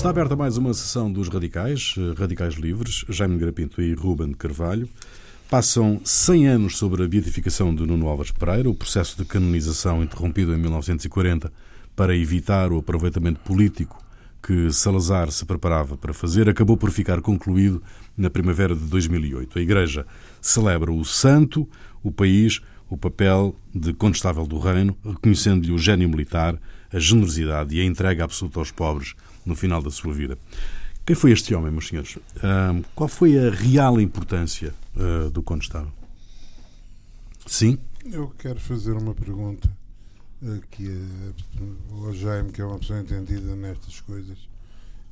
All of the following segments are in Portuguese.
Está aberta mais uma sessão dos Radicais, eh, Radicais Livres, Jaime Grapinto e Ruben Carvalho. Passam 100 anos sobre a beatificação de Nuno Alves Pereira, o processo de canonização interrompido em 1940 para evitar o aproveitamento político que Salazar se preparava para fazer, acabou por ficar concluído na primavera de 2008. A Igreja celebra o santo, o país, o papel de condestável do reino, reconhecendo-lhe o gênio militar, a generosidade e a entrega absoluta aos pobres no final da sua vida. Quem foi este homem, meus senhores? Uh, qual foi a real importância uh, do condestável? Sim? Eu quero fazer uma pergunta aqui uh, ao Jaime, que é uma pessoa entendida nestas coisas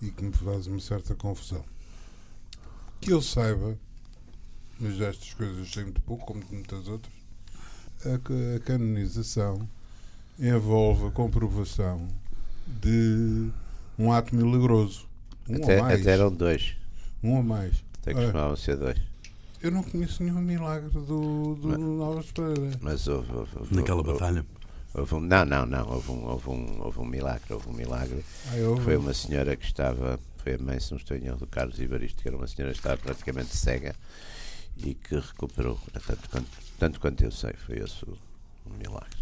e que me faz uma certa confusão. Que ele saiba, mas destas coisas sei muito pouco, como de muitas outras, a, a canonização envolve a comprovação de um ato milagroso. Um até, ou mais. até eram dois. Um ou mais. Até que costumavam ser dois. Eu não conheço nenhum milagre do, do Mas- Novas Pereira. Mas houve. houve, houve Naquela houve- batalha. houve um, não, não, não. Houve um, houve, um, houve um milagre. Houve um milagre. Ah, eu, Foi uma senhora que estava. Foi a mãe, se não estou em erro, do Carlos Ivaristo, que era uma senhora que estava praticamente cega e que recuperou. Tanto quanto, tanto quanto eu sei, foi esse o, o milagre.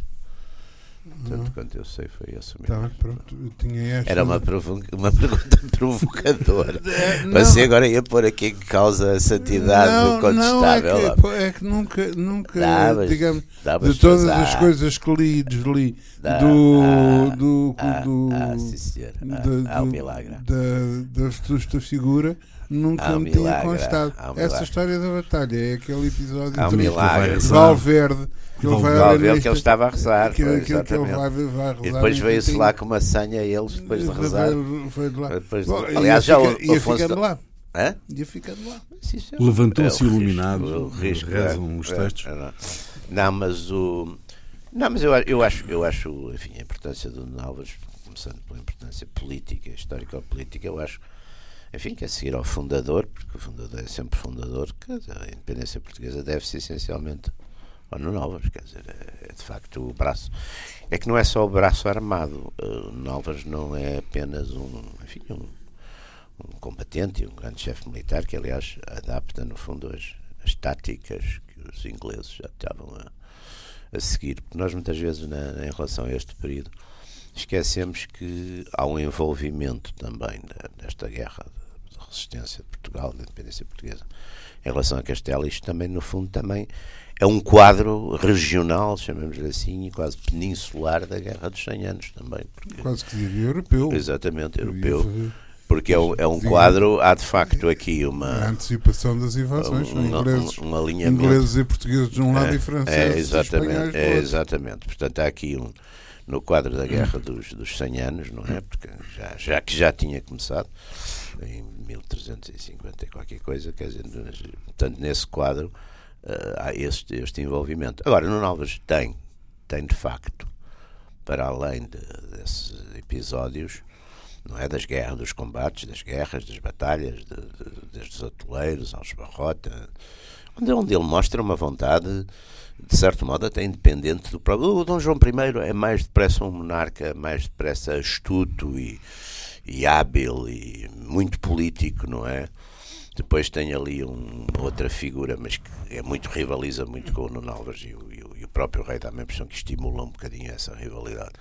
Tanto quanto eu sei, foi esse o Tá, pronto, esta. Era uma, provo uma pergunta provocadora. É, não. Você agora ia pôr aqui em causa a santidade não, do contestável. Não, é que, é que nunca, nunca Davas- digamos, davas de todas as ah, coisas que li e desli Dá- do, ah, do, ah, do, ah, sim, senhor. Ah, da- há um do- milagre. da, da desta figura nunca Há um me tinha constado. um Essa história da batalha é aquele episódio Há um de milagre. de Valverde que ele vai Valverde, que ele estava a rezar. que, pois, que, que ele vai, vai rezar E depois veio-se Coutinho. lá com uma senha eles depois de rezar. Foi- de lá. Depois de- Bom, aliás, ia já o- fica- ia Afonso ficando lá. Hã? Ia ficando lá. Sim. Levantou-se É iluminado, risco, rezam é, os é, textos. é, não. Não, mas o. Não, mas eu, eu acho, eu acho, enfim, a importância do Nuno começando pela importância política, histórica ou política, eu acho, enfim, que a seguir ao fundador, porque o fundador é sempre fundador, que a independência portuguesa deve-se essencialmente ao Nuno Alves, quer dizer, é, é de facto o braço. É que não é só o braço armado, eh, o Alves não é apenas um, enfim, um, um combatente e um grande chefe militar que, aliás, adapta, no fundo, as, as táticas que os ingleses já estavam a, a seguir. Porque nós, muitas vezes, na, em relação a este período, esquecemos que há um envolvimento também da- desta guerra resistência de Portugal, da independência portuguesa, em relação a Castelo. Isto também, no fundo, também é um quadro regional, chamemos-lhe assim, quase peninsular da Guerra dos 100 Anos também. Porque, Quase que diria europeu. exatamente, europeu. Porque é um, é um quadro, há de facto aqui A uma, antecipação das invasões. Um, ingleses, um, um alinhamento. ingleses e portugueses de um lado e É, franceses e exatamente, espanhóis do é, exatamente. Portanto, há aqui um, no quadro da guerra dos, dos 100 anos, não é? Porque já, já que já tinha começado em 1350 e qualquer coisa, quer dizer, portanto, nesse quadro eh, há este, este envolvimento. Agora, Nuno Alves tem, tem de facto, para além de- desses episódios, não é das guerras, dos combates, das guerras, das batalhas, de, de- desde os atoleiros aos barrota, onde, onde ele mostra uma vontade, de certo modo, até independente do próprio. O Dom João I é mais depressa um monarca, mais depressa astuto e, e hábil e muito político, não é? Depois tem ali um, outra figura, mas que é muito rivaliza muito com o Nuno Alves e o, e o- próprio rei dá a impressão que estimula um bocadinho essa rivalidade,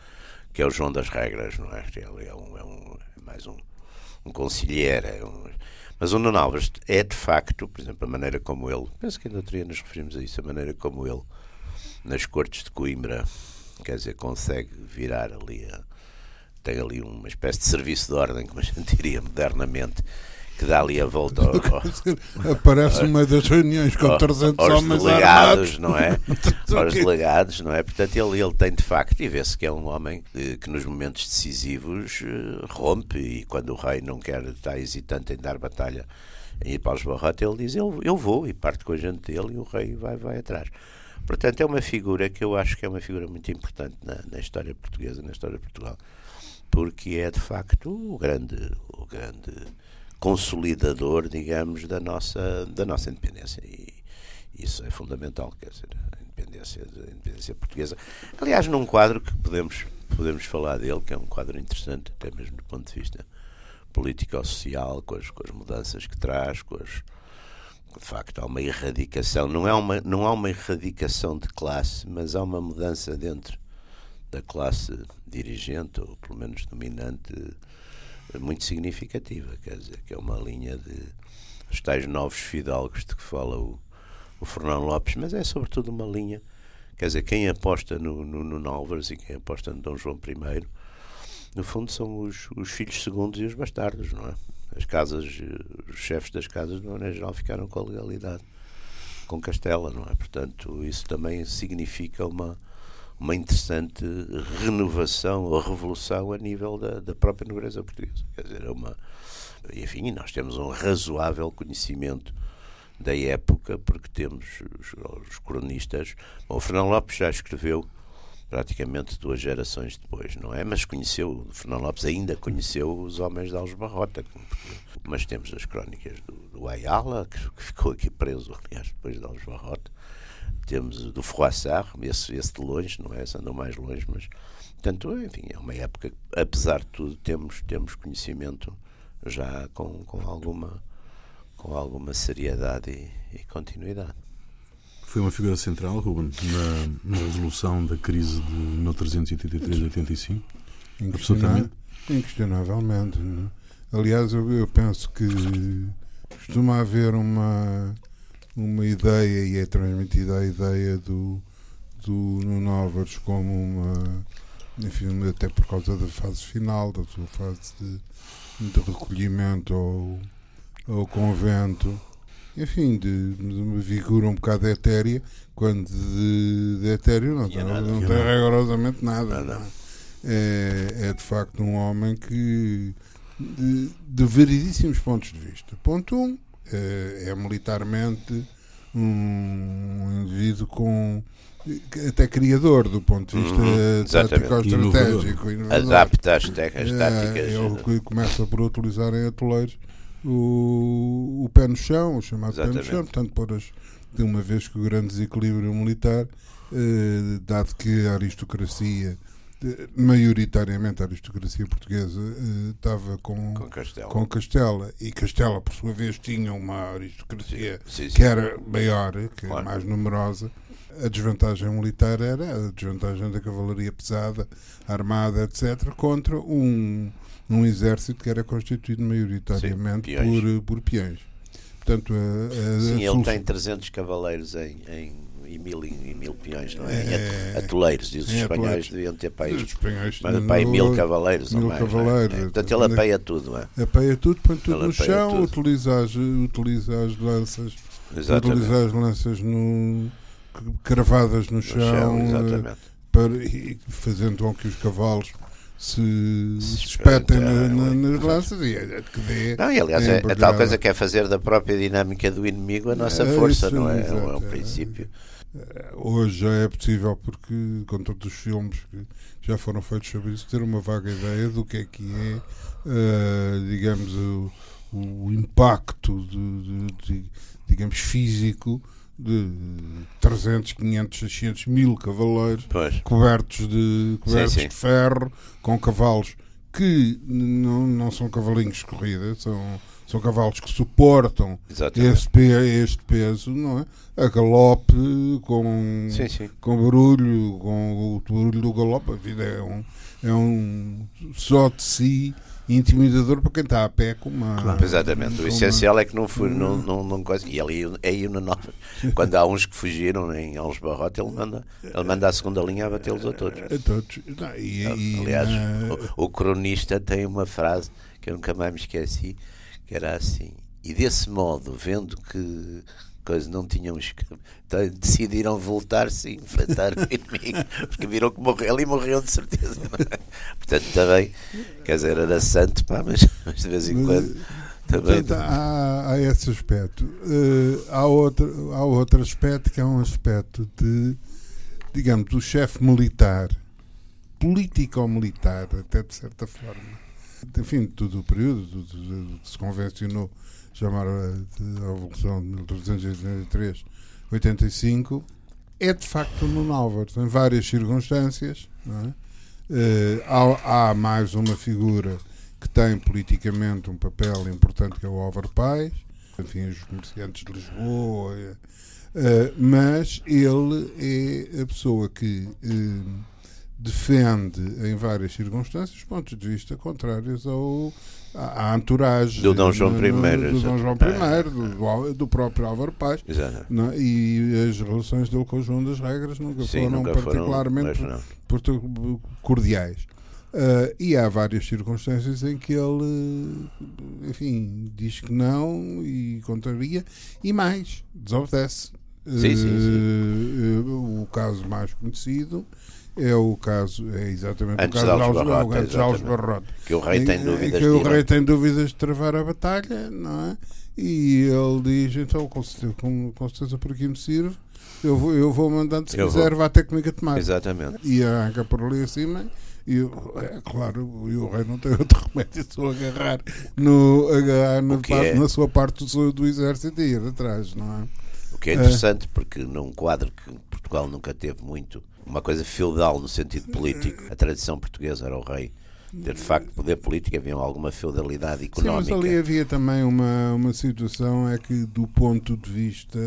que é o João das Regras, não é? Ele é, um, é, um, é mais um, um conselheiro. é um- mas o Nuno Alves é de facto, por exemplo, a maneira como ele, penso que ainda outro nos referimos a isso, a maneira como ele, nas cortes de Coimbra, quer dizer, consegue virar ali a, tem ali uma espécie de serviço de ordem, como a gente diria modernamente, que dá ali a volta ao, ao, Aparece numa das reuniões com ao- 300 aos homens delegados, armados. não é? aos delegados, não é? Portanto, ele, ele tem de facto, e vê-se que é um homem que, que nos momentos decisivos eh, rompe e quando o rei não quer, está hesitante em dar batalha em ir para os barrotes, ele diz, eu, eu vou, e parte com a gente dele e o rei vai, vai atrás. Portanto, é uma figura que eu acho que é uma figura muito importante na, na história portuguesa, na história de Portugal, porque é de facto o grande, o grande consolidador, digamos, da nossa, da nossa independência. E isso é fundamental, quer dizer, a independência, a independência portuguesa. Aliás, num quadro que podemos, podemos falar dele, que é um quadro interessante, até mesmo do ponto de vista político-social, com as, com as mudanças que traz, com as, de facto há uma erradicação, não, é uma, não há uma erradicação de classe, mas há uma mudança dentro da classe dirigente, ou pelo menos dominante, muito significativa, quer dizer, que é uma linha de os tais novos fidalgos de que fala o, o Fernando Lopes, mas é sobretudo uma linha, quer dizer, quem aposta no, no, no e quem aposta no Dom João I, no fundo são os, os filhos segundos e os bastardos, não é? As casas, os chefes das casas, de maneira geral, ficaram com a legalidade com Castela, não é? Portanto, isso também significa uma, uma interessante renovação ou revolução a nível da, da própria nobreza portuguesa. Quer dizer, é uma. Enfim, nós temos um razoável conhecimento da época, porque temos os, os cronistas. Bom, o Fernão Lopes já escreveu praticamente duas gerações depois, não é? Mas conheceu, Fernão Lopes ainda conheceu os homens de Algebarrota, mas temos as crónicas do, do Ayala, que, que, ficou aqui preso, aliás, depois de Algebarrota, temos do Froissart, esse, esse de longe, não é? Esse andou mais longe, mas, portanto, enfim, é uma época, apesar de tudo, temos, temos conhecimento já com, com, alguma, com alguma seriedade e, e continuidade. Foi uma figura central, Ruben, na, na resolução da crise de 1383-85? Absolutamente. Inquestionavelmente. É? Aliás, eu, eu, penso que costuma haver uma, uma ideia, e é transmitida a ideia do, do Nuno Álvares como uma. Enfim, até por causa da fase final, da sua fase de, de recolhimento ao, ao convento enfim, de, de uma figura um bocado etérea, quando de, de etéreo não, tem, nada, não tem rigorosamente nada. nada. É, é de facto um homem que, de, de variedíssimos pontos de vista. Ponto 1, um, é, é militarmente um indivíduo com até criador do ponto de vista uhum, tático estratégico. Adapta as técnicas é, táticas. Ele começa por utilizar em atoleiros o, o pé no chão, o chamado Exatamente. pé no chão, portanto, por as, de uma vez que o grande desequilíbrio militar, eh, dado que a aristocracia, maioritariamente a aristocracia portuguesa, eh, estava com, com Castela. com, Castela. e Castela, por sua vez, tinha uma aristocracia sim, sim, sim. que era maior, que claro. mais numerosa. A desvantagem militar era a desvantagem da cavalaria pesada, armada, etc., contra um num exército que era constituído maioritariamente Sim, por, por peões. Portanto, a, a, Sim, a ele tem 300 cavaleiros em, em, em, mil, em mil peões, não é? é atoleiros, diz os é, espanhóis deviam ter para aí, mas para mil cavaleiros mil ou mais. É? Cavaleiros, é? Portanto, ele apeia tudo, não é? Apeia tudo, põe tudo ele no chão, tudo. Utiliza, as, utiliza as lanças, Exatamente. utiliza as lanças no, cravadas no, no chão, chão eh, para, fazendo com que os cavalos se, se espetem na, na, nas lanças e é que dê. Não, e aliás, é, é, tal coisa que é fazer da própria dinâmica do inimigo a nossa é, força, não é? Exato, é um princípio. É, hoje já é possível, porque com todos os filmes que já foram feitos sobre isso, ter uma vaga ideia do que é que é, uh, digamos, o, o impacto de, de, de, digamos, físico de 300, 500, 600 mil cavaleiros pois. cobertos, de, cobertos sim, sim. de ferro, com cavalos que não, não são cavalinhos de corrida, são, são cavalos que suportam este, este peso, não é? A galope, com, sim, sim. com barulho, com o barulho do galope, a vida é um, é um só de si intimidador para quem está a pé com uma. Claro. Exatamente. O essencial é que não fui, não, não, não coisa. E ali aí no Nova, quando há uns que fugiram em Alves Barrote, ele manda, ele manda a segunda linha a batê-los a todos. A todos. Não, e, e, Aliás, na... o, o, cronista tem uma frase que eu nunca mais me esqueci, que era assim. E desse modo, vendo que coisa, não tinham então, decidiram voltar-se e enfrentar o inimigo, porque viram que morreu, ali morreu de certeza. É? Portanto, também, quer dizer, era santo, pá, mas, mas de vez em quando. Também... Portanto, há, há esse aspecto. Uh, há, outro, há outro aspecto que é um aspecto de, digamos, do chefe militar, político-militar, até de certa forma. Enfim, todo o período que se convencionou chamar a, Revolução de 1383, 85, é de facto no Álvares, em várias circunstâncias. É? Uh, há, há, mais uma figura que tem politicamente um papel importante que é o Álvaro Paz, enfim, os comerciantes de Lisboa, uh, mas ele é a pessoa que uh, defende em várias circunstâncias pontos de vista contrários ao à entourage do Dom João I, do Dom João I, do, do próprio Álvaro Paz não, e as relações dele com o João das Regras nunca Sim, foram nunca particularmente foram, cordiais. Uh, e há várias circunstâncias em que ele, enfim, diz que não e contraria, e mais, desobedece. Sim, sim, sim. Uh, o caso mais conhecido é o caso, é exatamente antes o caso de Alves Alves Barrote. Que o rei tem dúvidas que o de rei tem dúvidas de travar a batalha, não é? E ele diz, então, com certeza, com, com certeza por aqui me sirve, eu vou, eu vou mandando, se eu quiser, vou. vá ter comigo a tomar. Exatamente. E arranca por ali acima. E é claro, e o rei não tem outro remédio só agarrar, no, agarrar na, parte, é... na sua parte do, do exército e ir atrás, não é? O que é interessante, é. porque num quadro que Portugal nunca teve muito, uma coisa feudal no sentido político, a tradição portuguesa era o rei ter de facto poder político, havia alguma feudalidade económica. Sim, mas ali havia também uma, uma situação é que do ponto de vista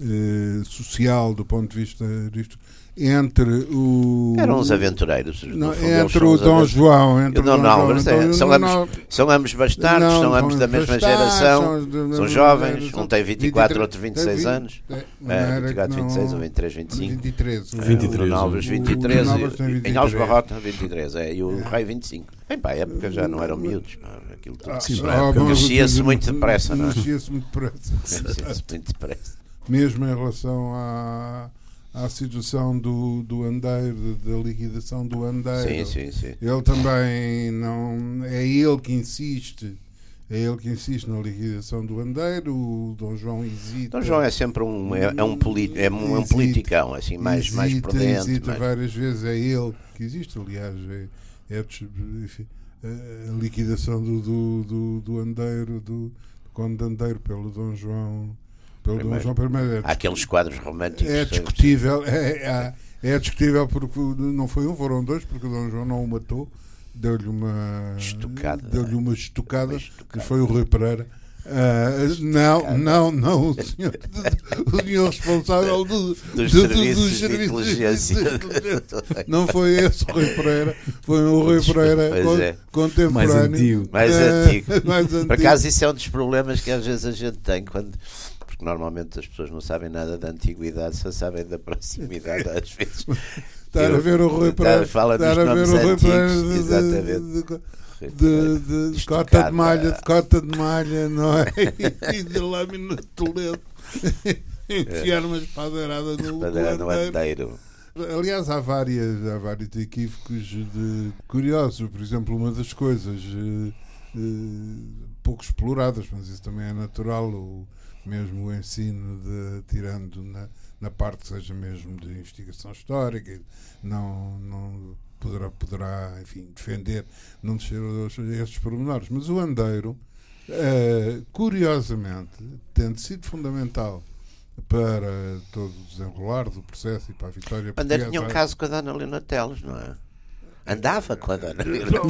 eh, social, do ponto de vista disto, entre o. Eram os aventureiros. Não, entre o Dom João. Entre o Dom Álvares. É, são, ambos, são ambos bastardos, não, são ambos da mesma geração. São, são jovens. Um tem 24, 23, outro 26 20, anos. É, é, 24, 26 ou 23, 25. 23. É, 23. O Dom Álvares, 23. O, o em Alves Barrota, 23. É, e o é. Rei, 25. Bem, pá, a época já não eram miúdos. Aquilo tudo. Ah, Mexia-se muito depressa. Mexia-se muito depressa. Mexia-se muito depressa. Mesmo em relação a à situação do, do andeiro, da liquidação do andeiro. Sim, sim, sim. Ele também não. É ele que insiste. É ele que insiste na liquidação do andeiro, o Dom João hesita. Dom João é sempre um, é, é um, polit, é um, é um politicão, assim, mais, hesita, mais por dentro. Hesita mais... várias vezes, é ele que existe, aliás, é, é enfim, a liquidação do, do, do, do andeiro, do, do conde andeiro pelo Dom João pelo Dom João. É Há aqueles quadros românticos. É discutível, é, é, é, discutível porque não foi um, foram dois, porque o Dom João não o matou, deu-lhe uma estocada, deu-lhe uma estocada, que foi o Rui Pereira. Uh, não, não, não, o senhor, o senhor responsável do, dos, do, serviços dos serviços de inteligência. Não foi esse o Rui Pereira, foi o Rui Pereira con, é. contemporâneo. Mais antigo. Mais, uh, antigo. mais antigo. Por acaso, isso é um dos problemas que às vezes a gente tem quando porque normalmente as pessoas não sabem nada da antiguidade, só sabem da proximidade às vezes. Estar a ver o Rui Pereira. Fala dos nomes antigos, exatamente. De, de, de cota de malha, de cota de malha, não é? e de lâmina de Toledo. Enfiar uma espadeirada no, no andeiro. Aliás, há, várias, há vários equívocos de, curiosos. Por exemplo, uma das coisas uh, uh, pouco exploradas, mas isso também é natural. O, mesmo o ensino de tirando na, na parte seja mesmo de investigação histórica não não poderá poderá enfim defender não descer estes pormenores mas o andeiro uh, curiosamente tendo sido fundamental para todo o desenrolar do processo e para a vitória o Andeiro tinha um caso com a Dona Leonor Teles, não é? Andava com a dona Lila.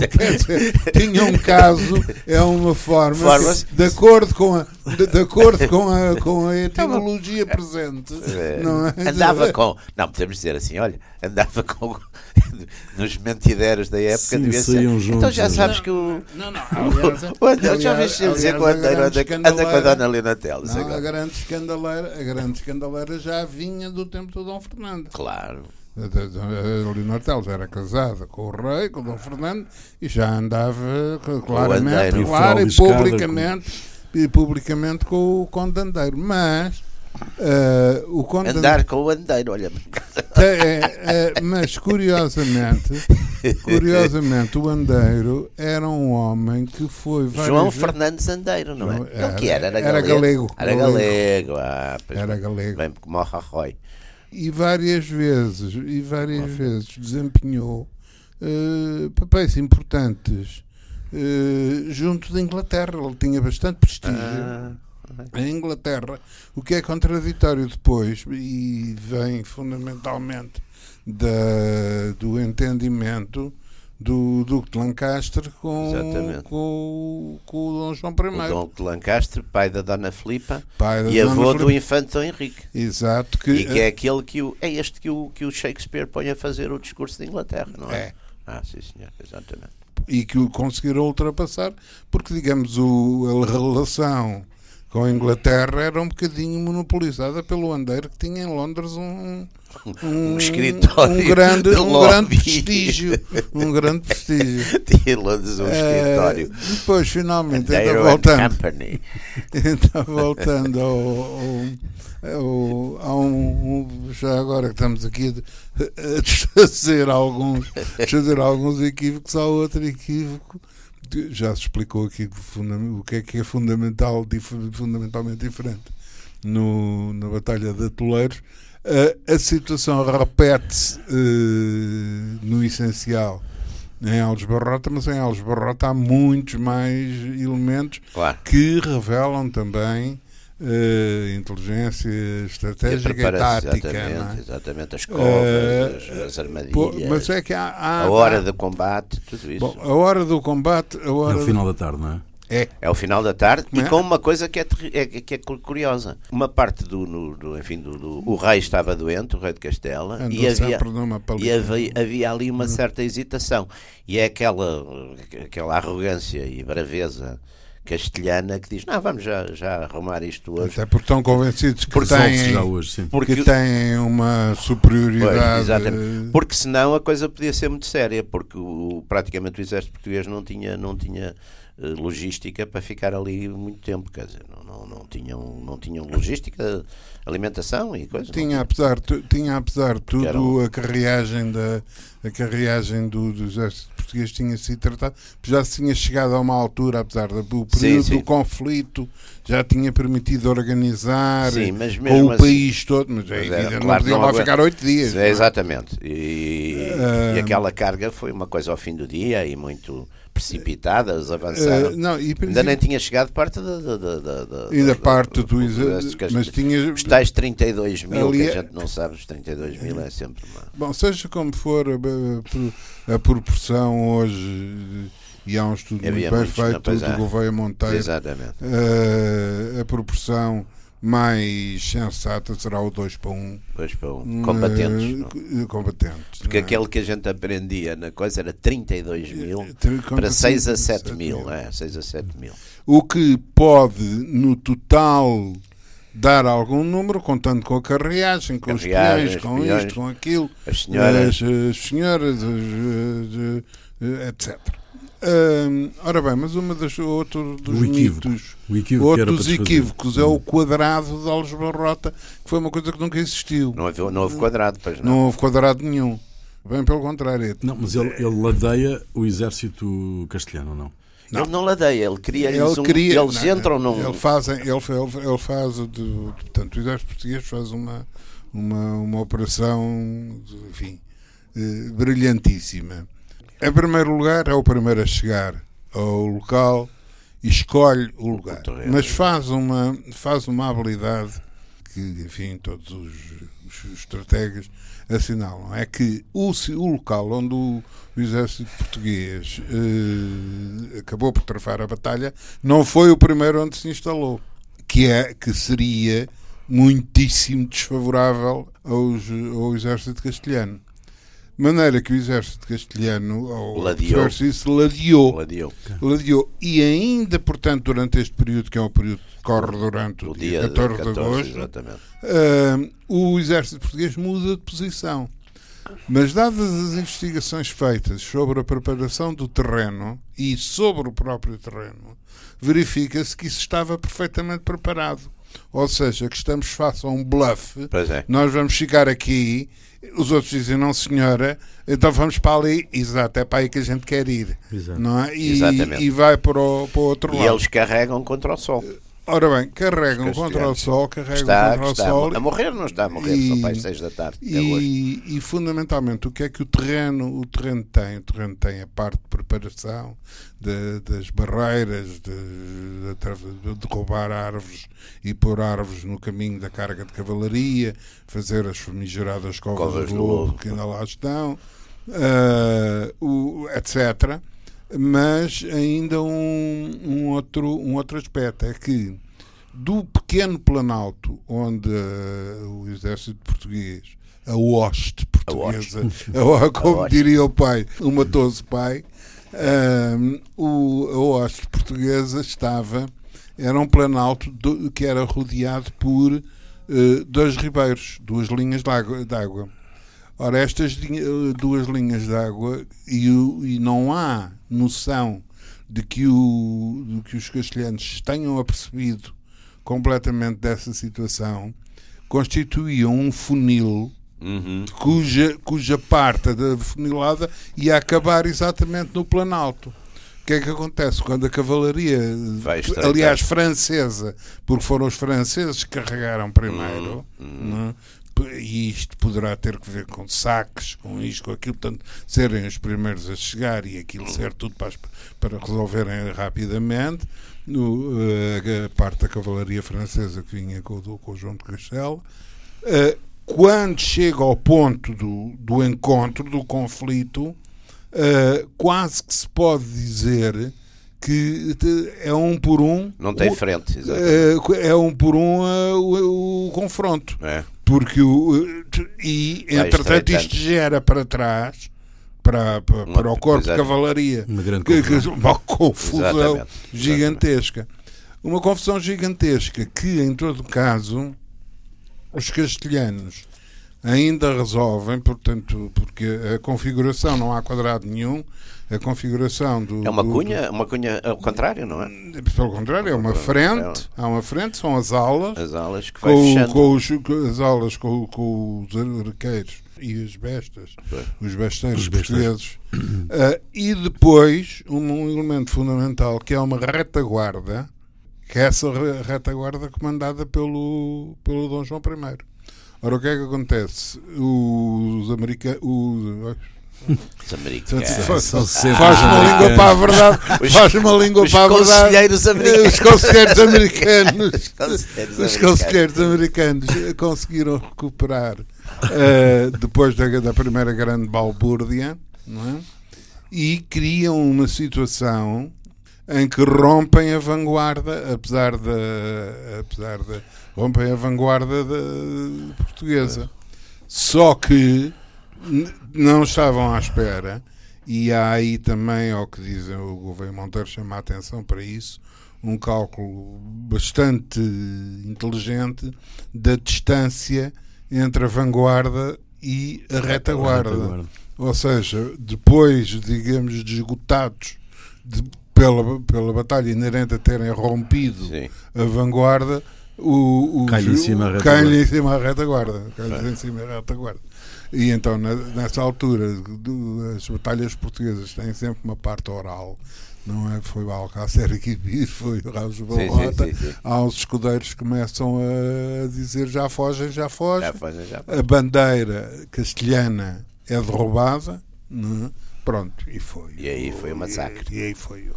Tinha um caso, é uma forma, forma de acordo com a, de, de, acordo com a, com a etimologia presente. É. Não é? Andava com, não, podemos dizer assim, olha, andava com nos mentideiros da época Sim, devia ser. Juntos, então já sabes não, que o. Não, não, aliás, o Andel, já viste dizer que o Andeiro anda, anda com a dona Lina Teles. Não, a grande escandaleira, a grande escandaleira já vinha do tempo do Dom Fernando. Claro. A Leonor Teles era casada com o rei, com o Dom Fernando, e já andava claramente, claro, e publicamente, com... e publicamente com o Conde Andeiro. Mas uh, o Conde Andar com o Andeiro, olha. É, é, mas curiosamente, curiosamente, o Andeiro era um homem que foi. João vezes... Fernandes Andeiro, não é? Era, que era? Era, era galego. Era galego. Ah, era galego. Bem como o Rajoy e várias vezes e várias vezes desempenhou uh, papéis importantes uh, junto da Inglaterra. Ele tinha bastante prestígio. Ah. Em Inglaterra, o que é contraditório depois e vem fundamentalmente da, do entendimento do Duque de Lancaster com, Exatamente. com, com o Dom João O I. Dom de Lancaster, pai da Dona Filipa pai da e Dona avô do infante Dom Henrique. Exato, que, E que é aquele que o, é este que o, que o Shakespeare põe a fazer o discurso de Inglaterra, não é? É. Ah, sim senhor, exatamente. e que o conseguiram ultrapassar, porque, digamos, o, a relação com a Inglaterra era um bocadinho monopolizada pelo Andeiro, que tinha em Londres um, Um escritório um grande, de um lobby. grande prestígio. Um grande prestígio. Tinha lá um Eh, escritório. depois, finalmente, ainda and voltando, então, voltando ao, ao, ao- a um, um- já agora que estamos aqui a, desfazer alguns, desfazer alguns equívocos, há outro equívoco já se explicou aqui o que é que é fundamental, dif- fundamentalmente diferente no, na Batalha de Atoleiros. A, a situação repete-se eh, no essencial em Alves Barrota, mas em Alves Barrota há muitos mais elementos Claro. que revelam também eh, inteligência a estratégica e, preparação, tática. não exatamente, é? exatamente. As covas, Eh, as, as armadilhas, Pô, mas é que há, há- a hora há- de combate, tudo isso. Bom, a hora do combate, a É hora o final da tarde, não é? é É o final da tarde Não e é? com uma coisa que é, é- que é curiosa. Uma parte do, no- do- enfim, do, do- o rei estava doente, o rei de Castela, andou e havia, e havia, havia ali uma certa hesitação. E é aquela, aquela arrogância e braveza castelhana que diz: Não, vamos já, já arrumar isto hoje. Até porque estão convencidos que Resolve-se têm, já hoje, sim. Porque, que têm uma Pois, superioridade. exatamente. porque senão a coisa podia ser muito séria, porque o, praticamente o exército português não tinha, não tinha eh, logística para ficar ali muito tempo, quer dizer, não, não, não, tinham, não tinham logística, alimentação e coisas. Tinha apesar, tu- tinha apesar de tudo eram- a carreagem da a carreagem do, do exército português tinha sido tratada já se tinha chegado a uma altura apesar do período sim. do conflito já tinha permitido organizar Sim, com o assim- país todo mas é evidente, não claro, não lá aguenta- ficar oito dias É, é? exatamente. E, Ah, e aquela carga foi uma coisa ao fim do dia e muito precipitada, eles avançaram. Eh, não, Ainda nem tinha chegado parte da, da, da, da, e da parte do exército, mas tinha Os tais 32 mil, Ali que é- a gente não sabe, os 32 mil é sempre uma. Bom, seja como for a, a- proporção hoje, e há um estudo Havia muito bem muitos, feito do é. Gouveia Monteiro, Exatamente. eh, a proporção mais sensata será o 2 para 1. Um, Pois, para um- combatentes. não? eh, combatentes. Porque é? aquele que a gente aprendia na coisa era 32 mil Ter- para contra 6 a 7 7 mil. É, 6 a 7 mil. O que pode, no total, dar algum número, contando com a carreagem, com Carreagem, os peões, com espiões, isto, com aquilo, As senhoras. as, as senhoras, as, as, as, etc. Hum, ora bem, mas uma das outro dos O equívoco. mitos, O equívoco outro dos equívocos é o quadrado de Alves Barrota, que foi uma coisa que nunca existiu. Não houve, não houve quadrado, pois não. Não houve quadrado nenhum. Bem pelo contrário. Não, mas ele, ele ladeia o exército castelhano, não? Ele não ladeia, ele cria Ele um, queria, Eles não, entram num. Ele faz, ele, ele, ele faz de, portanto, o exército português faz uma, uma, uma operação, enfim, eh, brilhantíssima. Em primeiro lugar, é o primeiro a chegar ao local e escolhe o lugar. Mas faz uma, faz uma habilidade que, enfim, todos os, os estrategas assinalam. É que o, o local onde o, o exército português eh, acabou por travar a batalha não foi o primeiro onde se instalou. Que, é, que seria muitíssimo desfavorável aos, ao exército castelhano. Maneira que o exército castelhano, ao Ladeou. exército, ladeou Ladeou. ladeou. E ainda, portanto, durante este período, que é um período que corre durante o, O dia, dia de 14 de 14, agosto, ah, o exército português muda de posição. Mas, dadas as investigações feitas sobre a preparação do terreno e sobre o próprio terreno, verifica-se que isso estava perfeitamente preparado. Ou seja, que estamos face a um bluff Pois é. nós vamos ficar aqui, os outros dizem, não senhora, então vamos para ali, exato, é para aí que a gente quer ir. Exato. Não é? e, Exatamente. e vai para o, para o outro E lado. eles carregam contra o sol. Ora bem, carregam contra o sol, carregam Está, contra o está sol a morrer, não está a morrer, E- são para as 6 da tarde de agosto. e, e, fundamentalmente o que é que o terreno, o terreno tem? O terreno tem a parte de preparação de- das barreiras, de, de, derrubar árvores e pôr árvores no caminho da carga de cavalaria, fazer as famigeradas covas, Covas do lobo. que ainda lá estão. uh, o, etc. Mas ainda um, um, outro, um outro aspecto é que do pequeno planalto onde uh, o exército português, a hoste portuguesa, a, como a diria o pai, o matoso pai, uh, o, a hoste portuguesa estava, era um planalto do, que era rodeado por uh, dois ribeiros, duas linhas de água. De água. Ora, estas duas linhas de água, e, e não há noção de que, o, de que os castelhanos tenham apercebido completamente dessa situação, constituíam um funil uhum. cuja, cuja parte da funilada ia acabar exatamente no Planalto. O que é que acontece quando a cavalaria, aliás, francesa, porque foram os franceses que carregaram primeiro, uhum. uhum e isto poderá ter que ver com saques, com isto, com aquilo, portanto, serem os primeiros a chegar e aquilo ser tudo para, para resolverem rapidamente. No, uh, a parte da cavalaria francesa que vinha com, com o João de Castelo. Uh, quando chega ao ponto do, do encontro, do conflito, uh, quase que se pode dizer que é um por um. Não tem frente, exatamente. É um por um o, o, confronto. É. Porque o, e entretanto isto gera para trás para, para, uma, para o corpo de cavalaria uma, grande confusão. uma confusão Exatamente. gigantesca. Uma confusão gigantesca que, em todo caso, os castelhanos ainda resolvem, portanto, porque a configuração não há quadrado nenhum, a configuração do. É uma cunha, do, uma cunha ao contrário, não é? Pelo contrário, é uma frente, há uma frente, são as alas. As alas que vai com, com os, as alas com, com os arqueiros e as bestas, os besteiros os portugueses. Uh, e depois, um, um, elemento fundamental que é uma retaguarda, que é essa retaguarda comandada pelo, pelo Dom João I. Ora, o que é que acontece? Os americanos. Os americanos. Faz uma língua para a verdade. Faz uma língua para a verdade. Os conselheiros americanos. Os conselheiros americanos conseguiram recuperar uh, depois da, da, primeira grande balbúrdia não é? e criam uma situação em que rompem a vanguarda, apesar da. Apesar de, rompem a vanguarda da, portuguesa. Só que não estavam à espera, e há aí também, ao que dizem o governo Monteiro, chama a atenção para isso, um cálculo bastante inteligente da distância entre a vanguarda e a retaguarda. retaguarda. Ou seja, depois, digamos, de esgotados de, pela, pela batalha inerente a terem rompido Sim. a vanguarda, o, o, cai em cima a retaguarda. Cai em cima a retaguarda. E então, nessa altura, as batalhas portuguesas têm sempre uma parte oral. Não é? Foi o Alcácer Quibir, foi o Raul Balota. Há uns escudeiros que começam a dizer já fogem, já fogem. Já fogem, já fogem. A bandeira castelhana é derrubada. Não é? Pronto, e foi. E aí foi o massacre. E, e aí foi o,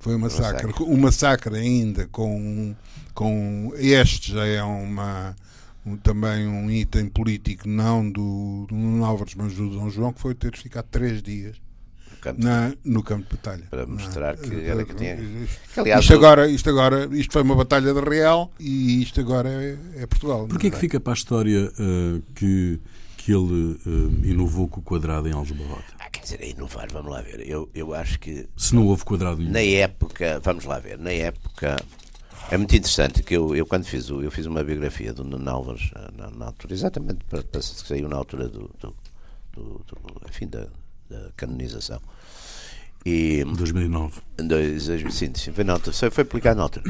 foi o massacre. O um massacre ainda com, com. Este já é uma também um item político, não do, do Álvares, mas do Dom João, que foi ter ficado três dias no campo, na, no campo de batalha. Para mostrar que era que tinha. Que, aliás, isto, agora, isto agora, isto foi uma batalha de real e isto agora é, é Portugal. Porquê é que fica para a história uh, que, que ele uh, inovou com o quadrado em Aljubarrota? Ah, quer dizer, inovar, vamos lá ver. Eu, eu acho que. Se não houve quadrado nenhum. Na época, vamos lá ver, na época é muito interessante que eu, eu quando fiz eu fiz uma biografia do Nuno Álvares eh, na, na, altura, exatamente para, para saiu na altura do, do, do, do enfim, da, da canonização. E, 2009. Dois, sim, sim, foi, na altura, foi publicado na altura.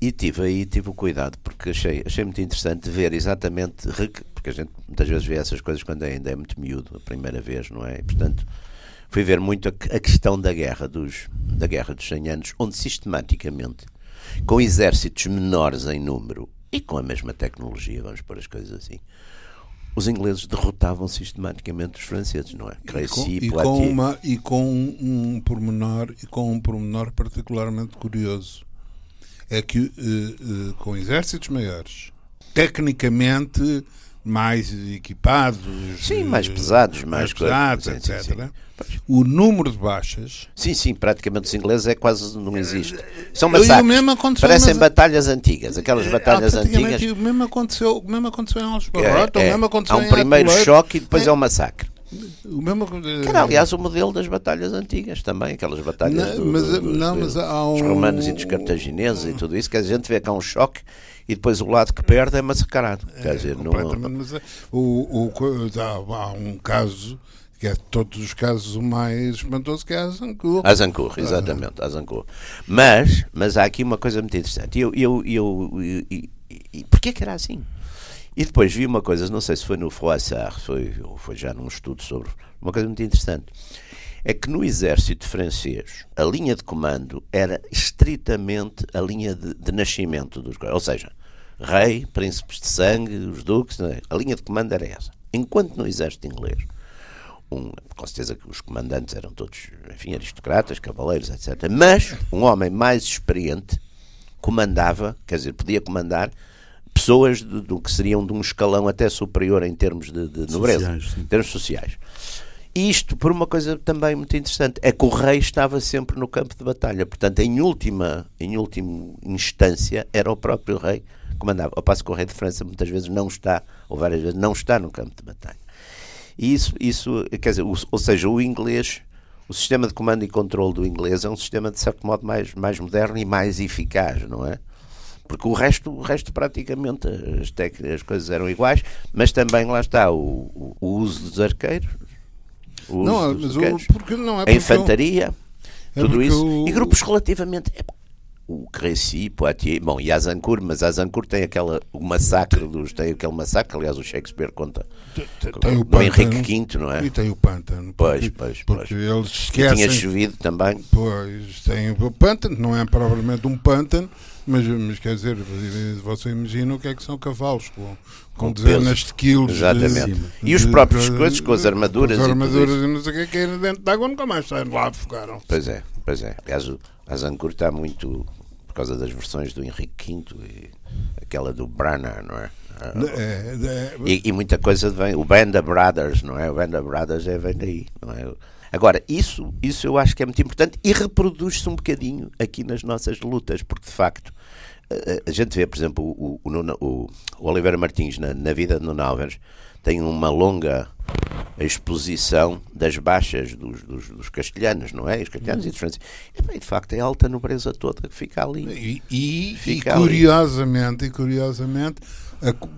E tive aí tive o cuidado, porque achei, achei muito interessante ver exatamente, porque a gente muitas vezes vê essas coisas quando ainda é muito miúdo, a primeira vez, não é? E, portanto, fui ver muito a, a questão da guerra dos, da guerra dos 100 anos, onde sistematicamente com exércitos menores em número e com a mesma tecnologia, vamos pôr as coisas assim, os ingleses derrotavam sistematicamente os franceses, não é? Crécy, e com, e com, uma, e com um, um pormenor e com um pormenor particularmente curioso é que uh, uh, com exércitos maiores, tecnicamente mais equipados. Sim, mais pesados, mais, mais pesados, sim, etc. sim, sim. O número de baixas. Sim, sim, praticamente os ingleses é quase não existe. São massacres. Parecem nas- batalhas antigas, aquelas batalhas Ah, praticamente, antigas. O mesmo aconteceu, o mesmo aconteceu em É, Algesbarrota, o é, mesmo há aconteceu um em primeiro Atoleiro. choque e depois É. é um massacre. O mesmo, Que era, aliás, o modelo das batalhas antigas também, aquelas batalhas Não, do- mas- do- dos, não, dos- mas há dos um- romanos e dos cartagineses e tudo isso, que a gente vê que há um choque e depois o lado que perde é massacrado. Quer dizer, não, mas é, o, o, há, há um caso que é de todos os casos o mais espantoso que é a Zancourt. Azancourt, exatamente, Azancourt. Mas, mas há aqui uma coisa muito interessante. Eu, eu, eu, e, e, e porquê que era assim? E depois vi uma coisa, não sei se foi no Froissart, foi, ou foi já num estudo sobre uma coisa muito interessante. É que no exército francês a linha de comando era estritamente a linha de, de nascimento dos ou seja, rei, príncipes de sangue, os duques, é? a linha de comando era essa. Enquanto no exército inglês um, com certeza que os comandantes eram todos, enfim, aristocratas, cavaleiros, etc. Mas um homem mais experiente comandava, quer dizer, podia comandar pessoas do, do que seriam de um escalão até superior em termos de, de nobreza, Sociais, em termos sociais. E isto por uma coisa também muito interessante, é que o rei estava sempre no campo de batalha, portanto, em última, em última instância, era o próprio rei comandava. Ao passo que o rei de França muitas vezes não está, ou várias vezes não está no campo de batalha. E isso, isso quer dizer, o- ou seja, o inglês, o sistema de comando e controle do inglês é um sistema de certo modo mais, mais moderno e mais eficaz, não é? Porque o resto, o resto praticamente as, as coisas eram iguais, mas também lá está o, o- uso dos arqueiros, Não, mas o, porque não é a porque infantaria, é tudo isso, e grupos relativamente. O Crécy, Poitiers, bom, e Azancourt, mas Azancourt tem aquela, o massacre dos, tem aquele massacre, aliás, o Shakespeare conta tem o do Henrique V, não é? e tem o pântano. Pois, porque, pois, porque pois. eles Que tinha esquecem. chovido também. Pois, tem o pântano, não é propriamente um pântano, mas, mas quer dizer, você imagina o que é que são cavalos com, com Com dezenas de quilos. Exatamente. De, E os próprios de- coisas com as armaduras com as e armaduras isso. e não sei o que, caíram dentro de água nunca mais saíram lá, afogaram. Pois é, pois é. Aliás, o Azancourt está muito causa das versões do Henrique V e aquela do Branagh, não é? Ah, É, é, E, e muita coisa vem. O Band of Brothers, não é? O Band of Brothers é, vem daí, não é? Agora, isso, isso eu acho que é muito importante e reproduz-se um bocadinho aqui nas nossas lutas, porque de facto a, a gente vê, por exemplo, o, o, o, o Oliveira Martins na, na vida de Nuno tem uma longa exposição das baixas dos, dos, dos castelhanos, não é? Os castelhanos e dos franceses. E, bem, de facto, é a alta nobreza toda que fica ali. E, e- e Fica ali. curiosamente, e curiosamente,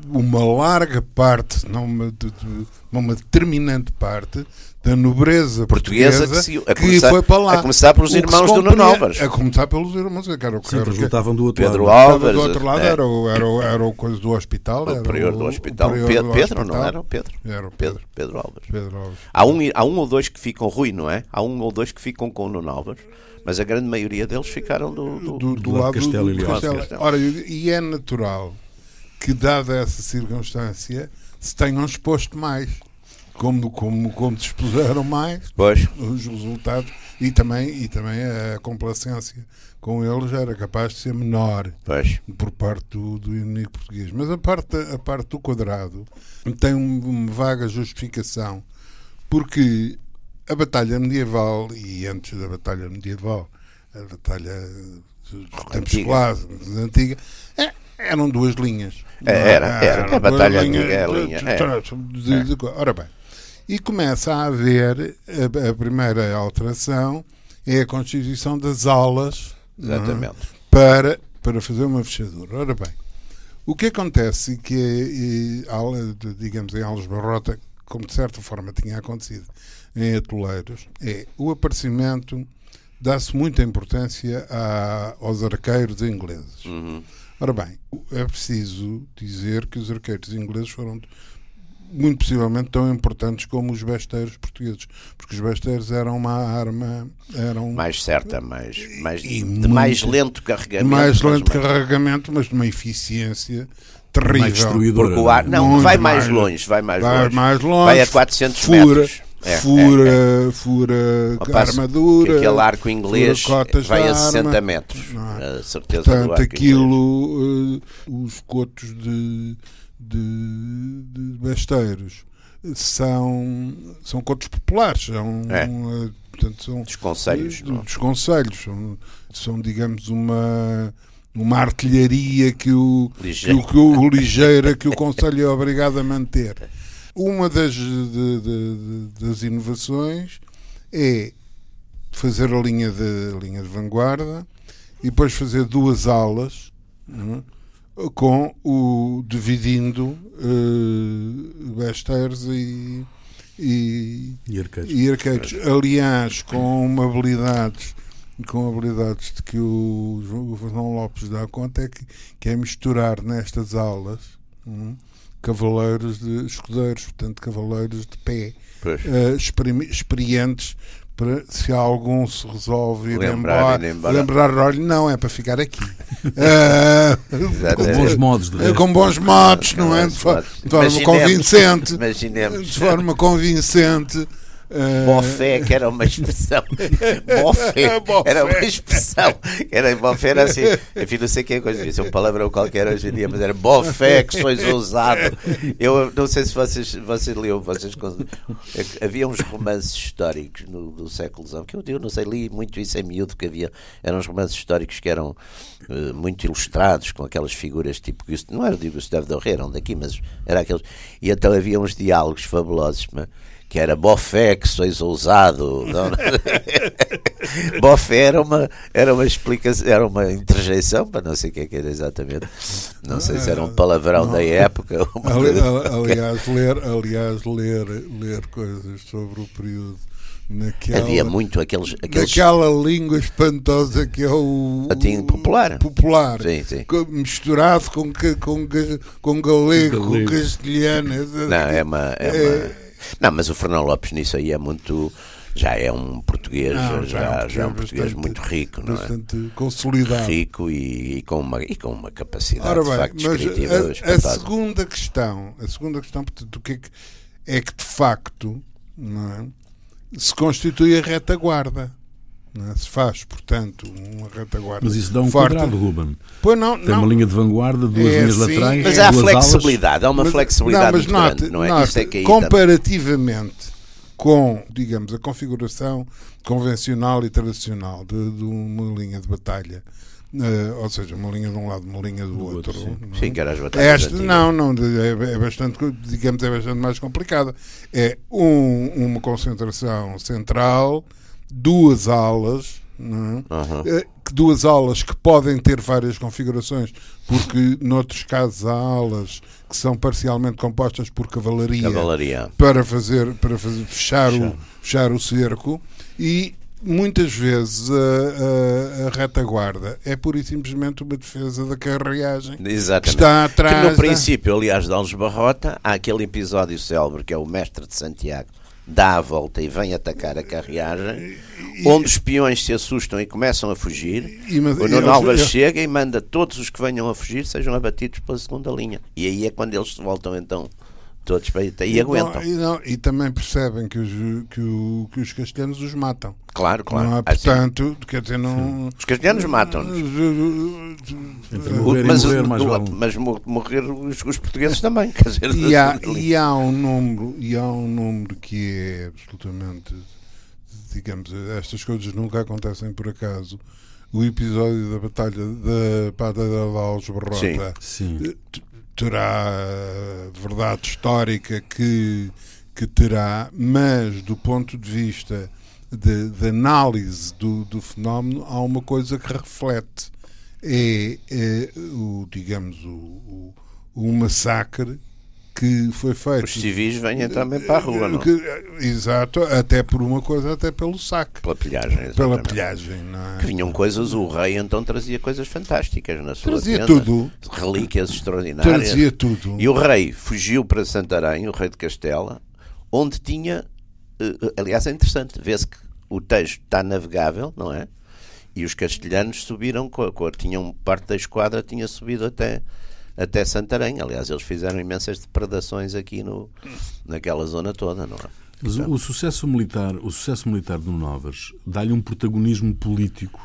uma larga parte, não uma, de- de- uma determinante parte da nobreza Portuguesa portuguesa, que se- a que começar- foi para lá. a começar pelos O que irmãos do Nuno Álvares. A começar pelos irmãos, eu quero, Sim, quero, que eles lutavam do outro Pedro lado. Álvares. do outro lado é, era, o, era, o, era o coisa do hospital. o era prior do o- hospital. o Pedro, do Pedro, não hospital. era o Pedro? Era o Pedro, Pedro. Pedro Álvares. Pedro Alves. Há um, há um ou dois que ficam, Rui, não é? Há um ou dois que ficam com o Nuno Álvares, mas a grande maioria deles ficaram do. do- do, do lado lado de Castelo do, e do. Castelo. Ora, e é natural que, dada essa circunstância, se tenham exposto mais. Como, como, como se expuseram mais, Pois, os resultados e também, e também a complacência com eles era capaz de ser menor pois. por parte do, do inimigo português. Mas a parte, a parte do quadrado tem um- uma vaga justificação, porque a batalha medieval, e antes da batalha medieval, a batalha dos tempos clássicos, antiga, é- eram duas linhas. É, era, era. Eram A batalha antiga é linha, é. de- de- de- Ora bem, e começa a haver a, a primeira alteração é a constituição das aulas é? Exatamente. para, para fazer uma fechadura. Ora bem, o que acontece que, eh, de- digamos, em Aulas Barrota, como de certa forma tinha acontecido em Atoleiros, é o aparecimento, dá-se muita importância a- aos arqueiros ingleses. Uhum. Ora bem, é preciso dizer que os arqueiros ingleses foram muito possivelmente tão importantes como os besteiros portugueses, porque os besteiros eram uma arma, eram Mais certa, mais, mais, de muito- mais lento carregamento. mais mas lento de mais- carregamento, mas de uma eficiência Mais terrível. destruidora. Porque o ar, não, Muito vai mais, mais- longe, vai mais Vai longe. mais longe, Vai a 400 fura, metros. É, fura, é, é. fura passo armadura. que aquele arco inglês vai a 60 arma. metros. É? A certeza Portanto, aquilo, eh, os cotos de, de, de besteiros são, são contos populares, são, É. eh, portanto, são Dos conselhos. eh, não? dos conselhos, são, são digamos uma uma artilharia que o, que Ligeiro. o, que o ligeira que o conselho é obrigado a manter. Uma das, de- de- das inovações é fazer a linha de, a linha de vanguarda e depois fazer duas alas é? com o dividindo uh, besteiros e, e, E arqueiros. e arqueiros. Aliás, com uma habilidades com habilidades de que o João o João Lopes dá conta é que, que é misturar nestas aulas hum, cavaleiros de escudeiros, portanto cavaleiros de pé experi- experientes para se algum se resolve ir Lembrar, embora, ir embora. lembrar, olha, não é para ficar aqui. Exato. Com bons modos de eh, resto. com bons modos, não é? De, forma convincente. Imaginemos. De forma convincente. Bofé, que era uma expressão. Bofé, Bofé. era uma expressão. Era, bofé era assim. Enfim, não sei que é coisa. Isso é um palavrão qualquer hoje em dia, mas era bofé, que sois ousado. Eu não sei se vocês, vocês liam. Vocês, é havia uns romances históricos no, do século XIX, que eu, eu não sei, li muito isso em miúdo, que havia. Eram uns romances históricos que eram eh, muito ilustrados, com aquelas figuras tipo. Não era de Gustavo Doré, eram daqui, mas era aqueles. E então havia uns diálogos fabulosos. mas- que era Bofé, que sois ousado. Não, Bofé era uma, era uma explicação, era uma interjeição, para não sei o que é que era exatamente. Não sei se era um palavrão da época. ali- aliás, ler, aliás ler, ler coisas sobre o período naquela, Havia muito aqueles. aqueles naquela língua espantosa que é o Latim popular. popular Sim, sim. misturado com, com, com galego, com Galego. castelhano. Não, é uma. É uma... Não, mas o Fernão Lopes nisso aí é muito. Já é um português, Não, já, já, é um português bastante- muito rico, não é? Bastante consolidado. Rico e, e com uma, e com uma capacidade Ora de bem, facto mas descritiva a, a segunda questão, a segunda questão, portanto, o que é que, é que de facto não é, se constitui a retaguarda. Não é? Se faz, portanto, uma retaguarda. Mas isso dá um forte. quadrado, Ruben. Pois não, Tem não. uma linha de vanguarda, duas É linhas assim, laterais, Mas há duas flexibilidade, há uma Mas- flexibilidade não, mas note, grande, não é? note, Isso é que aí também- comparativamente com, digamos, a configuração convencional e tradicional de, de uma linha de batalha, eh, ou seja, uma linha de um lado, uma linha do, Do outro. outro, sim. não é? Sim, que era as batalhas Esta, antigas. não, não, é, é bastante, digamos, é bastante mais complicada. É um- uma concentração central, duas alas, não é? Que duas alas que podem ter várias configurações, porque noutros casos há alas que são parcialmente compostas por cavalaria, Cavalaria. para fazer para fazer fechar o fechar o cerco e muitas vezes a, a- a retaguarda é pura e simplesmente uma defesa da carreagem que Exatamente. está atrás que no da- princípio, aliás, de Alves Barrota, há aquele episódio célebre que é o mestre de Santiago dá a volta e vem atacar a carreagem, onde os peões se assustam e começam a fugir. E- mas o Nuno Álvares chega e manda todos os que venham a fugir sejam abatidos pela segunda linha. E aí é quando eles voltam então todos para e aguentam. Bom, e, não, e também percebem que os, que, o- que os castelhanos os matam. Claro, claro. Não é? Assim, Portanto, quer dizer, não. os castelhanos matam-nos. E Mas, mas mo- morrer os, os portugueses também. Quer dizer, E há, e há um número e há um número que é absolutamente digamos estas coisas nunca acontecem por acaso o episódio da batalha da Pada de Alves Barrota Sim. eh, t- terá eh, verdade histórica que que terá mas do ponto de vista de, de análise do, do fenómeno há uma coisa que reflete. É, é o digamos o, o, o massacre que foi feito Os civis vêm também para a rua, não? Que- exato, até por uma coisa, até pelo saque, Pela pilhagem. pela exatamente. pilhagem, não Que é? vinham coisas, o rei então trazia coisas fantásticas na sua Trazia tenda. tudo. Relíquias extraordinárias. Trazia tudo. E o rei fugiu para Santarém, o rei de Castela, onde tinha. eh, Aliás, é interessante, vê-se que o texto está navegável, não é? E os castelhanos subiram, tinham parte da esquadra tinha subido até, até Santarém. Aliás, eles fizeram imensas depredações aqui no, naquela zona toda, não é? Mas o, o sucesso militar, o sucesso militar do Novas dá-lhe um protagonismo político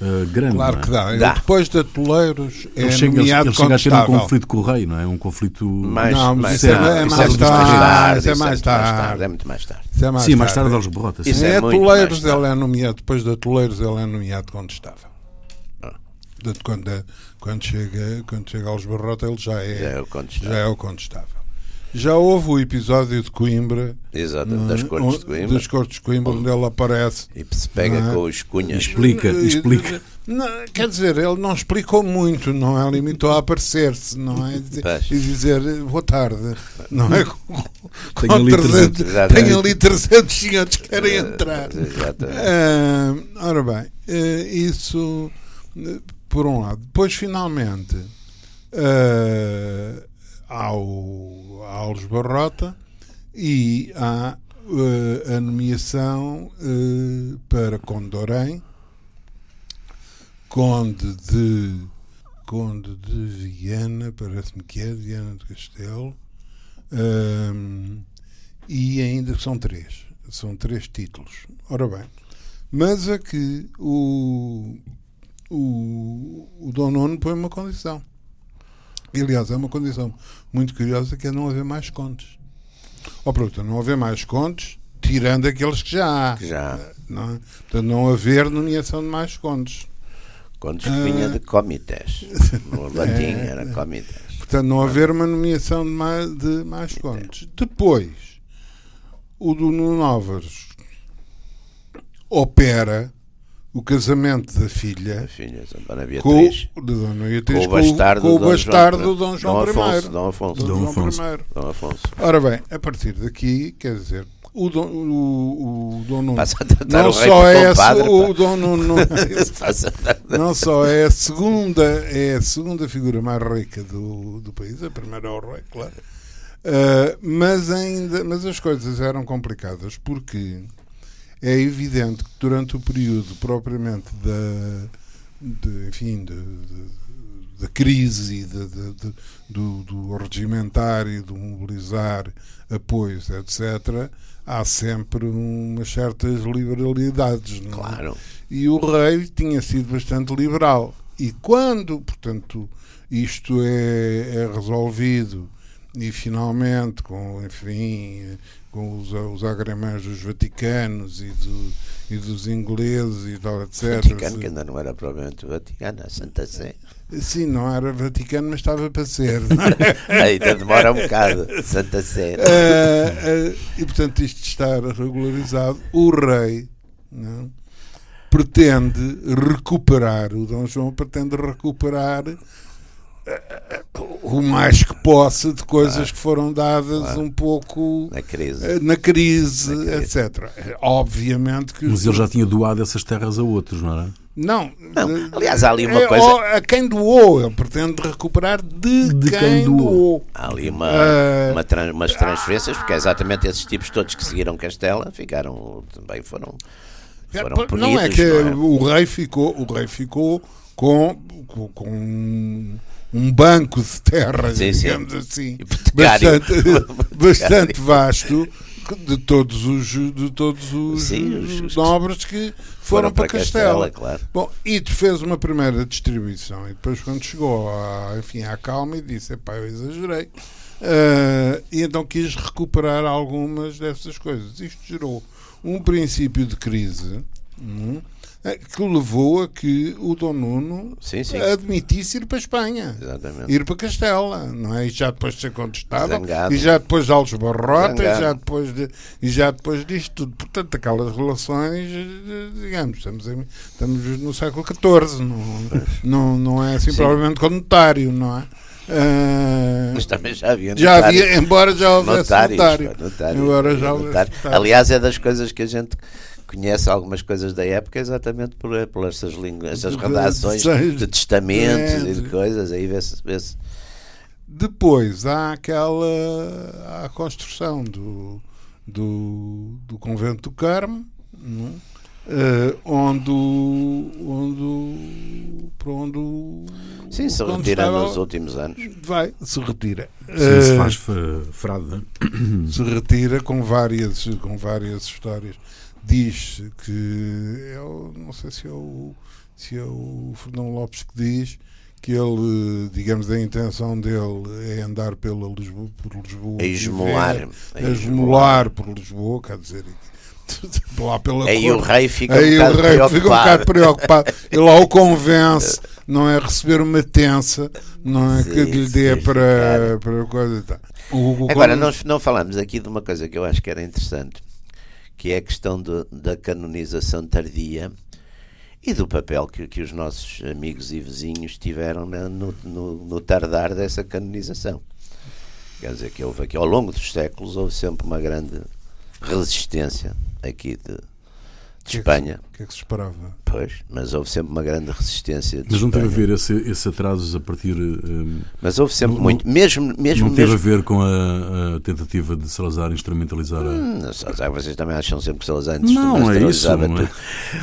uh, grande. Claro é? que dá. Dá. Depois de Atoleiros é Ele chega, ele, nomeado ele chega a ter um conflito com o rei, não é? Um conflito. Mais, Não, mas mais isso é- tarde, é isso mais tarde, é mais muito tarde. É muito mais tarde. Isso é Sim, mais tarde aos Borrotas. Isso é muito Atoleiros mais tarde. ele é nomeado, depois de Atoleiros ele é nomeado contestável. Portanto, quando, é- quando, chega, quando chega aos Barrota ele já é, Já é o contestável. já é o contestável. Já houve o episódio de Coimbra, Exatamente, não é? das cortes de Coimbra. das Cortes de Coimbra, onde ele aparece. E se pega é? com os cunhas. Explica, explica. Não, quer dizer, ele não explicou muito, não é? Limitou a aparecer-se, não é? E dizer boa tarde, não é? Com, Tenho com ali 300, 300, tenho ali 300 senhores que querem entrar. Exatamente. Ah, ora bem, eh, isso eh, por um lado. Depois, finalmente, eh, há o Alves Barrota e há eh, a nomeação eh, para Condorém, Conde de Conde de Viana, parece-me que é, Viana de Castelo, Ahm, e ainda são três. São três títulos. Ora bem, mas aqui o, o, o Dom Nuno põe uma condição. E, aliás, é uma condição muito curiosa que é não haver mais contos. Ou pronto, não haver mais contos, tirando aqueles que já há. Que já. Não é? Portanto, não haver nomeação de mais contos. Quando se vinha Ah. de comités. No latim É. era comités. Portanto, não haver uma nomeação de mais, de mais contos. Depois, o do Nuno Álvares opera o casamento da A filha filha de Dona com, Beatriz. de Dona Com Beatriz, o bastardo, com o Dom bastardo João, Dom João Afonso, I. Dom Afonso. Dom Dom Afonso. I. Dom Afonso. Ora bem, a partir daqui, quer dizer, o Dom, o, o Dom Nuno a não o só é compadre, o pá. Dom Nuno a não só é a segunda é a segunda figura mais rica do, do país a primeira é o rei claro Uh, mas ainda mas as coisas eram complicadas porque é evidente que durante o período propriamente da de, enfim de, de- da crise de- de- de- do, do regimentar e do mobilizar apoios etc há sempre umas certas liberalidades não é? Claro. e o rei tinha sido bastante liberal. E quando, portanto, isto é, é resolvido e finalmente com, enfim, com os, os dos vaticanos e, do, e dos ingleses e tal, etc. Vaticano, que ainda não era propriamente o Vaticano, a Santa Sé. Sim, não era Vaticano, mas estava para ser. Ainda demora um bocado. Santa Sé. Ah, ah, e portanto isto está regularizado. O rei não, pretende recuperar, o Dom João pretende recuperar o mais que possa de coisas que foram dadas Claro. um pouco Na crise. ah, na crise, Na crise. etc. Obviamente que Mas os- ele já tinha doado essas terras a outros, não era? não, Não, eh, aliás, há ali uma é coisa- a quem doou, ele pretende recuperar de, De quem, quem doou. doou. Há ali uma, Ah. uma tran- umas transferências, porque é exatamente esses tipos todos que seguiram Castela ficaram também foram, foram É, punidos. não é que não é? o rei ficou, o rei ficou com, com, com um, banco de terra, Sim, sim. digamos assim, Hipotecário. bastante, bastante vasto de todos os de todos os, Sim, os- os que nobres que foram, para Castela. claro. Bom, e fez uma primeira distribuição e depois quando chegou à, enfim, à calma e disse, epá, eu exagerei. Ah, e então quis recuperar algumas dessas coisas. Isto gerou um princípio de crise hum, que levou a que o Dom Nuno Sim, sim. admitisse ir para a Espanha. Exatamente. Ir para Castela, não é? E já depois de ser contestável, Zangado. e já depois de Alves Barrota, e já depois, de, e já depois disto tudo. Portanto, aquelas relações, eh, digamos, estamos, em- estamos no século XIV, não, não, não é assim Sim. provavelmente com notário, não é? Ah, Mas também já havia já havia, embora já houvesse notário. Embora já houvesse notário. Aliás, é das coisas que a gente conhece algumas coisas da época exatamente por, por essas, lingu- essas redações de- testamentos é, e de coisas, aí vê-se. vê-se. Depois há aquela há a construção do, do, do convento do Carmo, não? Eh, onde, o- onde, para onde Sim, se retira condestável nos últimos anos. vai, se retira. Sim, se Eh, faz fa- frade, não é? se retira com várias, com várias histórias. Diz que é o, não sei se é o se é o Fernão Lopes que diz que ele, digamos, a intenção dele é andar pela Lisboa, por Lisboa. A esmolar. A esmolar por Lisboa, quer dizer, lá pela Aí cor. o rei fica Aí um o bocado rei preocupado. fica um bocado preocupado. Ele lá o convence, não é receber uma tensa, não é Sim, que lhe dê para, para coisa e tal. O- o- Agora, quando- nós não falamos aqui de uma coisa que eu acho que era interessante, que é a questão do- da canonização tardia e do papel que, que os nossos amigos e vizinhos tiveram na- no, no- no tardar dessa canonização. Quer dizer, que houve aqui, ao longo dos séculos, houve sempre uma grande resistência aqui de, de que é que Espanha. O que é que se esperava? Pois, mas houve sempre uma grande resistência de Mas não teve a Espanha. ver esse, esse atrasos a partir. eh, Mas houve sempre Não- muito, mesmo, mesmo, não teve mesmo a ver com a, a tentativa de Salazar instrumentalizar a. Hum, já vocês também acham sempre que Salazar Não, é isso. instrumentalizava não é?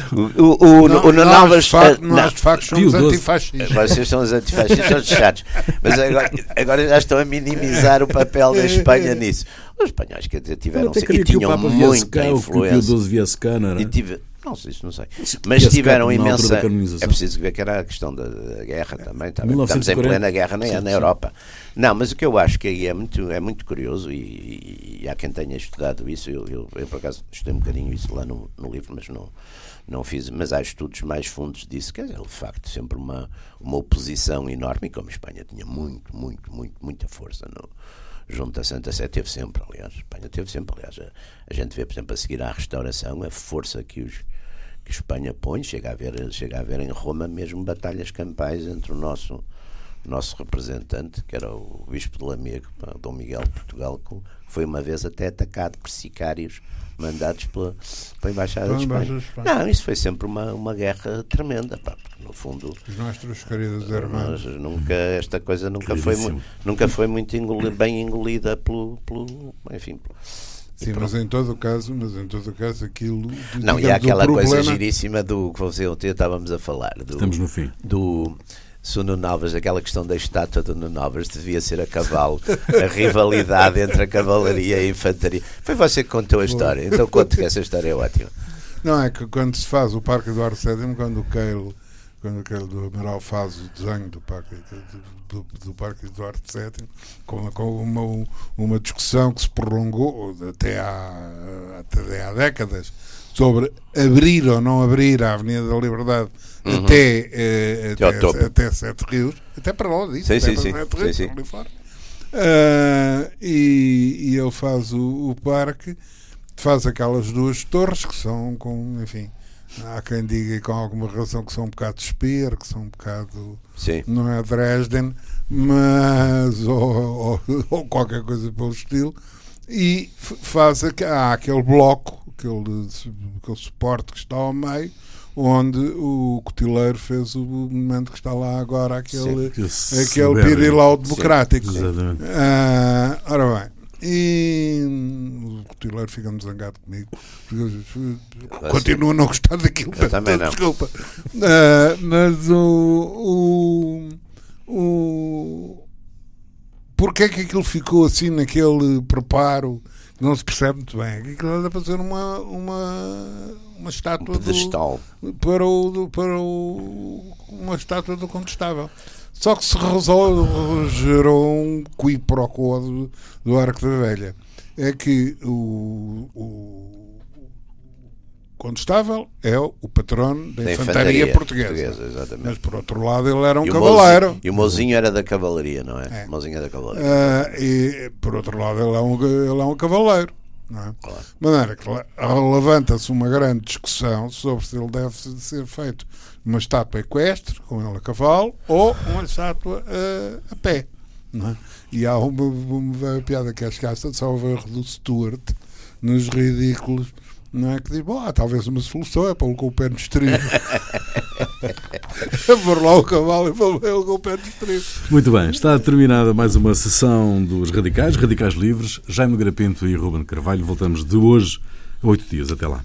tudo. O, o, o, Não, o Nuno nós, Alves. de facto, eh, nós, de facto, somos antifascistas. Vocês são os antifascistas, são os chatos. Mas agora, agora já estão a minimizar o papel da Espanha nisso. Os espanhóis, quer dizer, tiveram e que o tinham viesse muita cá, ou que o Pio influência. Viesse cá, não era? E tive, não sei, isso não sei. Se Mas tiveram na imensa. É preciso ver que era a questão da, guerra também. também. Estamos em 1940. plena guerra na, Sim, na sim. Europa. Não, mas o que eu acho que aí é muito, é muito curioso e, e há quem tenha estudado isso. Eu, eu, eu, por acaso, estudei um bocadinho isso lá no, no livro, mas não, não fiz. Mas há estudos mais fundos disso. Quer dizer, de facto, sempre uma, uma oposição enorme. E como a Espanha tinha muito, muito, muito, muita força no, junto à Santa Sé, teve sempre, aliás. Espanha teve sempre, aliás. A, a gente vê, por exemplo, a seguir à restauração, a força que os que Espanha põe, chega a ver, chega a haver em Roma mesmo batalhas campais entre o nosso nosso representante, que era o Bispo de Lamego, Dom Miguel de Portugal, que foi uma vez até atacado por sicários mandados pela, pela Embaixada Pela de Espanha. Embaixada de Espanha. Não, isso foi sempre uma, uma guerra tremenda, pá, porque no fundo Os nossos queridos irmãos. nunca, esta coisa nunca foi, nunca foi muito engoli- bem engolida pelo, pelo enfim, pelo- Sim, mas em todo o caso, mas em todo o caso aquilo. não, e há aquela coisa problema- giríssima do que você ontem estávamos a falar, do, Estamos no fim. do se o Nuno aquela questão da estátua do Nuno Alves devia ser a cavalo, a rivalidade entre a cavalaria e a infantaria. Foi você que contou a história, então conte que essa história é ótima. Não, é que quando se faz o Parque Eduardo VII, quando o Keilo, quando o do Amaral faz o desenho do Parque, do, do, Parque Eduardo VII, com, com uma, uma discussão que se prolongou até há, até há décadas sobre abrir ou não abrir a Avenida da Liberdade Uhum. até, eh, Até até, até Sete Rios, até para lá disso, Sim, até sim, para. Sete Rios, Sim, sim. Ah, e, e ele faz o, o parque, faz aquelas duas torres que são com, enfim, há quem diga com alguma razão que são um bocado de Speer, que são um bocado, Sim. não é Dresden, mas ou, ou, ou qualquer coisa pelo estilo, e faz há aquele bloco, aquele, aquele suporte que está ao meio, onde o cotileiro fez o monumento que está lá agora, aquele, aquele pirilau democrático. Exatamente. Ah, ora bem, e o cotileiro fica-me zangado comigo. Continuo a não gostar daquilo. Eu também não. Desculpa. Ah, mas o. o, o Porquê é que aquilo ficou assim naquele preparo? Não se percebe muito bem. Aquilo era ser uma, uma, uma estátua do, Pedestal. para, o, do- para o, uma estátua do Contestável. Só que se resolve, gerou um qui pro quo do, do Arco da Velha. É que o, o Contestável é o patrono da, Da infantaria, portuguesa. exatamente. Mas por outro lado ele era um E o cavaleiro. mozinho- E o mozinho era da cavalaria, não é? É. O mozinho é da cavalaria. Ah, e por outro lado ele é um, ele é um cavaleiro. Não é? Claro. De maneira que le- levanta-se uma grande discussão sobre se ele deve ser feito uma estátua equestre, com ele a cavalo, ou uma estátua ah, a pé. É? E há uma, uma piada que acho que há salvo erro do Stuart, nos ridículos, não é? Que diz: Bom, há talvez uma solução é pô-lo com o pé no estribo. É pôr lá o cavalo e pô-lo com o pé no estribo. Muito bem, está terminada mais uma sessão dos Radicais, Radicais Livres, Jaime Grapinto e Ruben Carvalho. Voltamos de hoje a oito dias. Até lá.